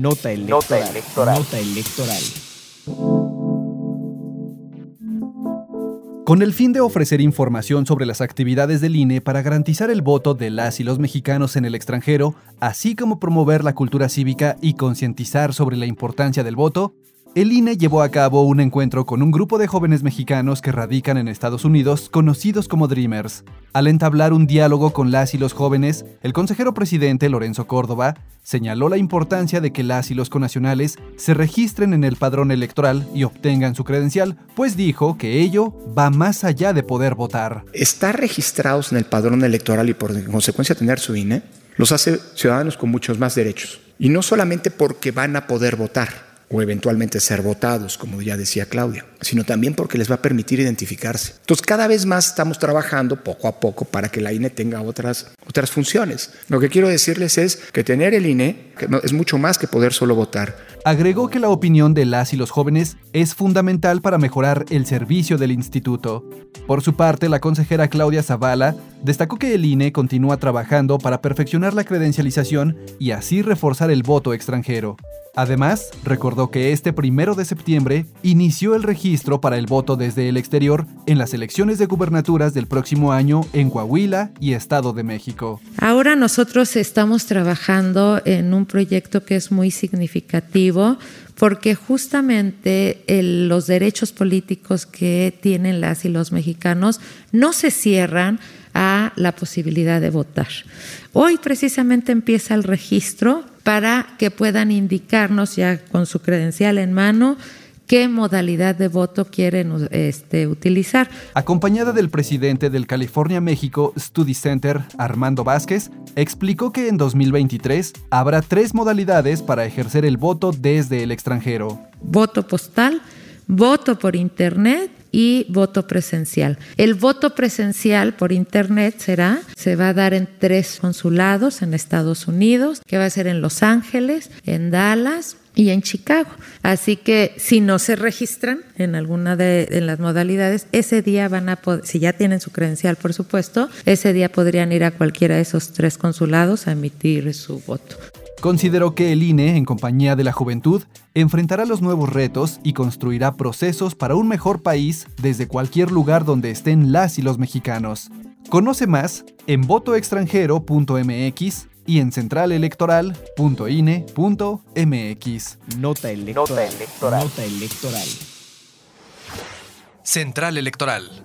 Nota electoral. Nota electoral. Con el fin de ofrecer información sobre las actividades del INE para garantizar el voto de las y los mexicanos en el extranjero, así como promover la cultura cívica y concientizar sobre la importancia del voto, el INE llevó a cabo un encuentro con un grupo de jóvenes mexicanos que radican en Estados Unidos, conocidos como Dreamers. Al entablar un diálogo con las y los jóvenes, el consejero presidente Lorenzo Córdoba señaló la importancia de que las y los conacionales se registren en el padrón electoral y obtengan su credencial, pues dijo que ello va más allá de poder votar. Estar registrados en el padrón electoral y por consecuencia tener su INE los hace ciudadanos con muchos más derechos. Y no solamente porque van a poder votar, o eventualmente ser votados, como ya decía Claudia, sino también porque les va a permitir identificarse. Entonces, cada vez más estamos trabajando poco a poco para que la INE tenga otras, otras funciones. Lo que quiero decirles es que tener el INE es mucho más que poder solo votar. Agregó que la opinión de las y los jóvenes es fundamental para mejorar el servicio del instituto. Por su parte, la consejera Claudia Zavala destacó que el INE continúa trabajando para perfeccionar la credencialización y así reforzar el voto extranjero. Además, recordó que este primero de septiembre inició el registro para el voto desde el exterior en las elecciones de gubernaturas del próximo año en Coahuila y Estado de México. Ahora nosotros estamos trabajando en un proyecto que es muy significativo porque justamente los derechos políticos que tienen las y los mexicanos no se cierran a la posibilidad de votar. Hoy precisamente empieza el registro para que puedan indicarnos ya con su credencial en mano qué modalidad de voto quieren este, utilizar. Acompañada del presidente del California México Study Center, Armando Vázquez, explicó que en 2023 habrá tres modalidades para ejercer el voto desde el extranjero. Voto postal, voto por Internet y voto presencial. El voto presencial por internet será, se va a dar en tres consulados en Estados Unidos, que va a ser en Los Ángeles, en Dallas y en Chicago. Así que si no se registran en alguna de las modalidades, ese día van a poder, si ya tienen su credencial, por supuesto, ese día podrían ir a cualquiera de esos tres consulados a emitir su voto. Consideró que el INE, en compañía de la juventud, enfrentará los nuevos retos y construirá procesos para un mejor país desde cualquier lugar donde estén las y los mexicanos. Conoce más en votoextranjero.mx y en centralelectoral.ine.mx. Nota electoral. Nota electoral. Nota electoral. Central Electoral.